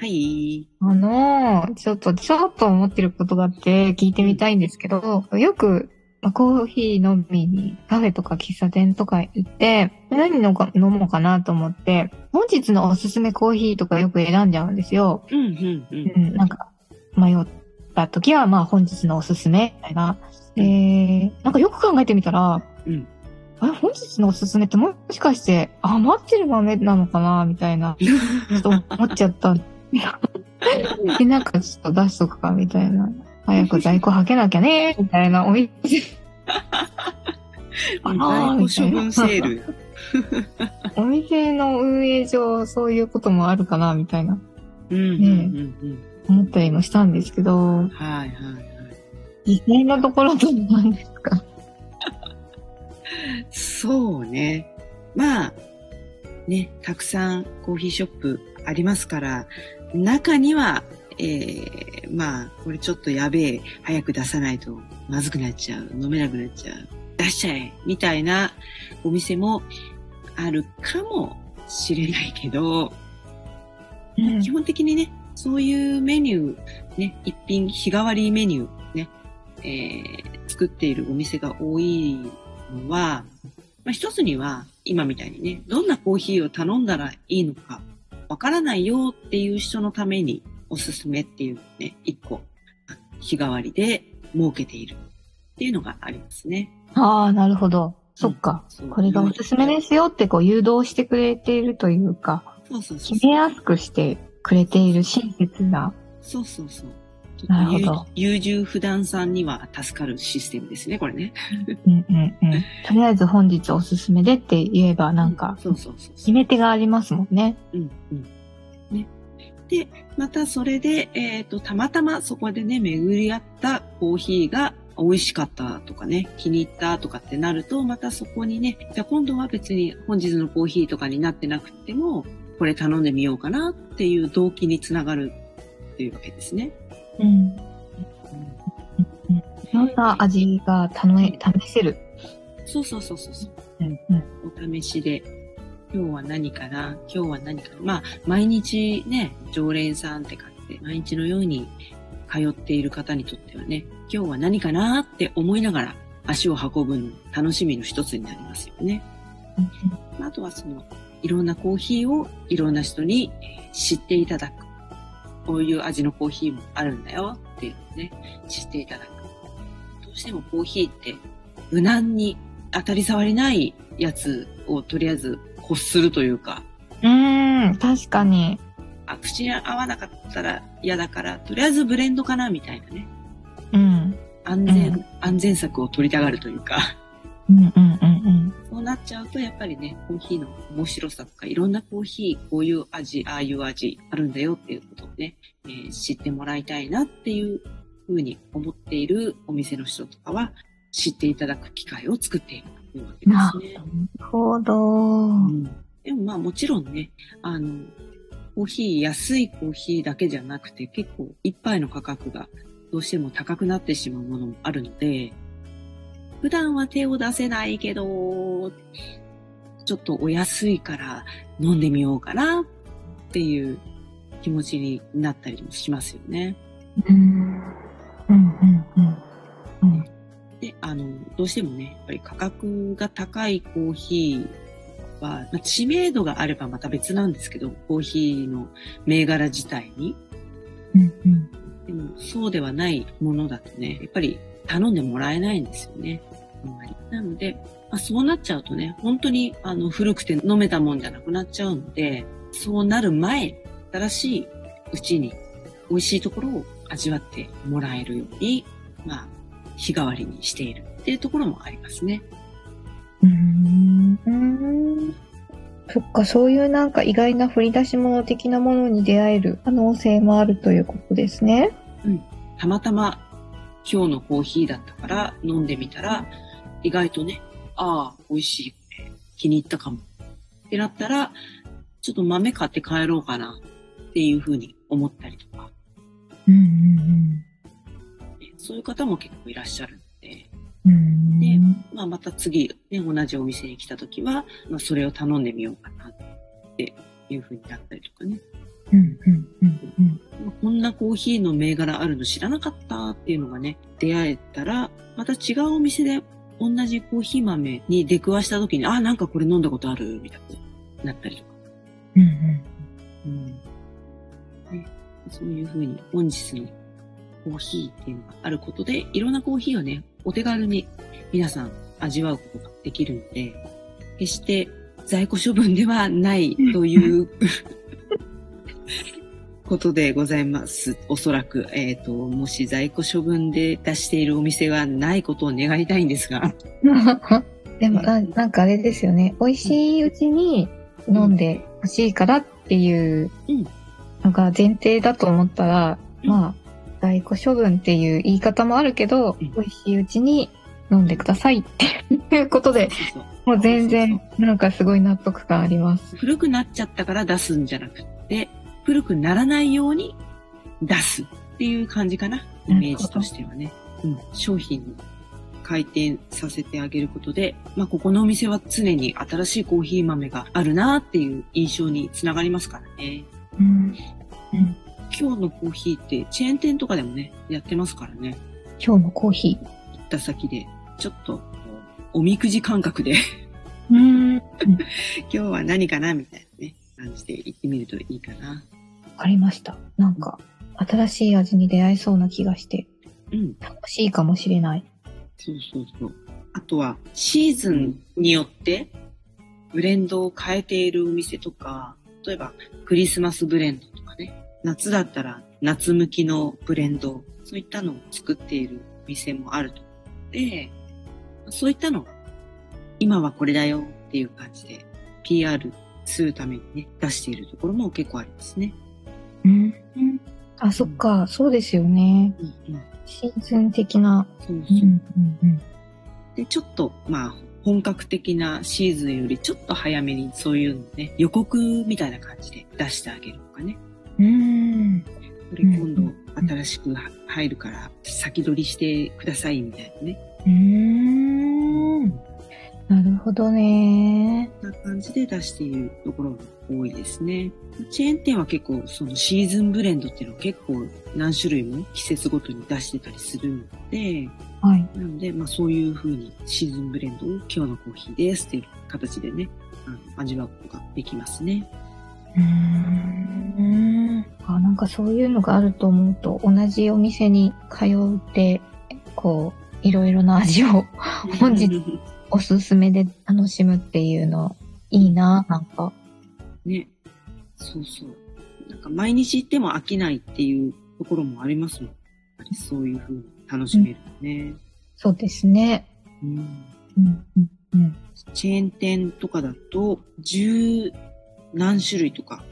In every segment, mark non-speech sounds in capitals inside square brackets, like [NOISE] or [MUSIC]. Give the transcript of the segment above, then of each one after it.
はいあのちょっとちょっと思ってることがあって聞いてみたいんですけどよくまあ、コーヒー飲みにカフェとか喫茶店とか行って、何飲か飲もうかなと思って、本日のおすすめコーヒーとかよく選んじゃうんですよ。うんうんううんん、なんか、迷った時は、まあ本日のおすすめ、みたいな。えー、なんかよく考えてみたら、うんあれ、本日のおすすめってもしかして余ってる豆なのかなみたいな、ちょっと思っちゃった。[LAUGHS] で、なんかちょっと出しとくか、みたいな。早く在庫はけなきゃね、みたいな。お店。あ処分セール。[LAUGHS] お店の運営上、そういうこともあるかな、みたいな、うんうんうんうん。思ったりもしたんですけど、はいはいはい。実際のところどうなんですか。そうね。まあ、ね、たくさんコーヒーショップありますから、中には、えー、まあ、これちょっとやべえ、早く出さないとまずくなっちゃう、飲めなくなっちゃう、出しちゃえ、みたいなお店もあるかもしれないけど、うん。基本的にね、そういうメニュー、ね、一品日替わりメニューね、えー作っているお店が多いのは、まあ、一つには今みたいにね、どんなコーヒーを頼んだらいいのかわからないよっていう人のためにおすすめっていうね、一個日替わりで設けているっていうのがありますね。ああ、なるほど。そっか。そうこれがおすすめですよってこう誘導してくれているというか、そうそうそう決めやすくしてくれている親切な。そうそうそう。なるほど優優柔不断さんには助かるシステムですね、これね。うんうんうん。とりあえず本日おすすめでって言えばなんか、そうそうそう決め手がありますもんね。うんうん。ね。で、またそれで、えっ、と、たまたまそこでね、巡り合ったコーヒーが美味しかったとかね、気に入ったとかってなると、またそこにね、じゃあ今度は別に本日のコーヒーとかになってなくても、これ頼んでみようかなっていう動機につながるっていうわけですね。うん。いろんな味が試え試せる。そうそうそうそうそう。うんうん。お試しで、今日は何かな？今日は何か？なまあ、毎日ね、常連さんって感じで、毎日のように通っている方にとってはね、今日は何かなって思いながら足を運ぶの楽しみの一つになりますよね。あとはその、いろんなコーヒーをいろんな人にえー知っていただく。こういう味のコーヒーもあるんだよっていうのをね、知っていただく。どうしてもコーヒーって無難に当たり障りないやつをとりあえず欲するというか、うーん、確かに。あ、口に合わなかったら嫌だから、とりあえずブレンドかなみたいなね。うん。安全、うん安全策を取りたがるというか、うんうんうんうん。そうなっちゃうとやっぱりね、コーヒーの面白さとか、いろんなコーヒー、こういう味、ああいう味あるんだよっていうことをね、えー知ってもらいたいなっていうふうに思っているお店の人とかは、知っていただく機会を作っているというわけなですね。るほど。うんでもまあもちろんね、あの、コーヒー、安いコーヒーだけじゃなくて結構一杯の価格がどうしても高くなってしまうものもあるので、普段は手を出せないけど、ちょっとお安いから飲んでみようかなっていう気持ちになったりもしますよね。うん。で、あの、どうしてもね、やっぱり価格が高いコーヒーは、まあ、知名度があればまた別なん。ですけど、コーヒーの銘柄自体に。でも、そうではないものだとね、やっぱり頼んでもらえないんですよね。あんまり。なので、まあ、そうなっちゃうとね、本当にあの古くて飲めたもんじゃなくなっちゃうので、そうなる前、新しいうちに美味しいところを味わってもらえるように、まあ、日替わりにしているっていうところもありますね。うん。そっか、そういうなんか意外な振り出し物的なものに出会える可能性もあるということですね。たまたま今日のコーヒーだったから飲んでみたら、意外とね、ああ、美味しい、気に入ったかも。ってなったら、ちょっと豆買って帰ろうかなっていうふうに思ったりとか、うんうんねそういう方も結構いらっしゃる。ので、まあ、また次、ね、同じお店に来た時は、まあ、それを頼んでみようかなっていうふうになったりとかね。うんうんうんうん。まあこんなコーヒーの銘柄あるの知らなかったっていうのがね、出会えたら、また違うお店で同じコーヒー豆に出くわした時に、あ、なんかこれ飲んだことあるみたいになったりとか。うんうんうんね、そういうふうに本日のコーヒーっていうのがあることで、いろんなコーヒーをね、お手軽に皆さん味わうことができるので、決して在庫処分ではないという [LAUGHS] ことでございます。おそらく、えっ、と、もし在庫処分で出しているお店がないことを願いたいんですが、[LAUGHS] でもな、なんかあれですよね。美味しいうちに飲んでほしいからっていううん。のが前提だと思ったら、うん。まあ、在庫処分っていう言い方もあるけど、うん美味しいうちに飲んでくださいっていうことで、もう全然なんかすごい納得感あります。古くなっちゃったから出すんじゃなくって、古くならないように出すっていう感じかな。イメージとしてはね。うん、商品を回転させてあげることで、まあ、ここのお店は常に新しいコーヒー豆があるなっていう印象につながりますからね。うん、今日のコーヒーってチェーン店とかでもね、やってますからね。今日のコーヒ行った先で、ちょっとおみくじ感覚でー。うん。わ [LAUGHS] 今日は何かなみたいなね、感じで行ってみるといいかな。かりました。なんか、新しい味に出会えそうな気がして、うん。楽しいかもしれない。そうそうそう。あとは、シーズンによって、ブレンドを変えているお店とか、例えば、クリスマスブレンドとかね、夏だったら夏向きのブレンド、そういったのを作っているお店もあるとで、そういったのを、今はこれだよっていう感じで、PR するためにね、出しているところも結構ありますね。うん。あ、そっか、そうですよね。うんうん。シーズン的な。そうそう。うんうんで、ちょっと、まあ、本格的なシーズンよりちょっと早めにそういうのね、予告みたいな感じで出してあげるとかね。これ今度新しく入るから先取りしてくださいみたいなね。うーん。なるほどね。な感じで出しているところが多いですね。チェーン店は結構そのシーズンブレンドっていうのを結構何種類も季節ごとに出してたりするので、はい。なので、まあそういう風にシーズンブレンドを今日のコーヒーですっていう形でね、あの味わうことができますね。うーん。あ、なんかそういうのがあると思うと、同じお店に通って、こう、いろいろな味を本日おすすめで楽しむっていうの、いいな、なんか。ね。そうそう。なんか毎日行っても飽きないっていうところもありますもん。そういう風に楽しめるね。そうですね。うんうん、うん、うん。チェーン店とかだと、十何種類とか、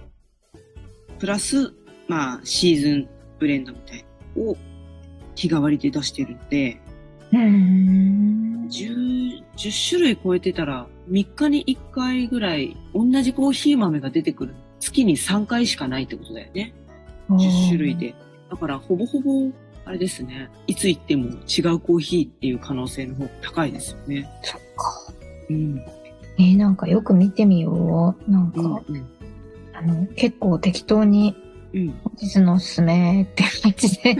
プラス、まあ、シーズンブレンドみたいなのを日替わりで出してるので、うーん。10、10種類超えてたら、3日に1回ぐらい同じコーヒー豆が出てくる。月に3回しかないってことだよね。10種類で。だから、ほぼほぼ、あれですね。いつ行っても違うコーヒーっていう可能性の方が高いですよね。そっか。うん。えーなんかよく見てみよう。なんか、うん。うん。あの、結構適当にうん。本日のおすすめって感じで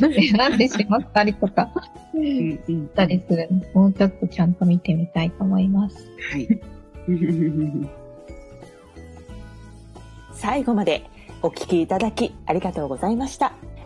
[LAUGHS] 選んでしまったりとかうん。うん。したりするのでもうちょっとちゃんと見てみたいと思います。はい。[LAUGHS] 最後までお聞きいただきありがとうございました。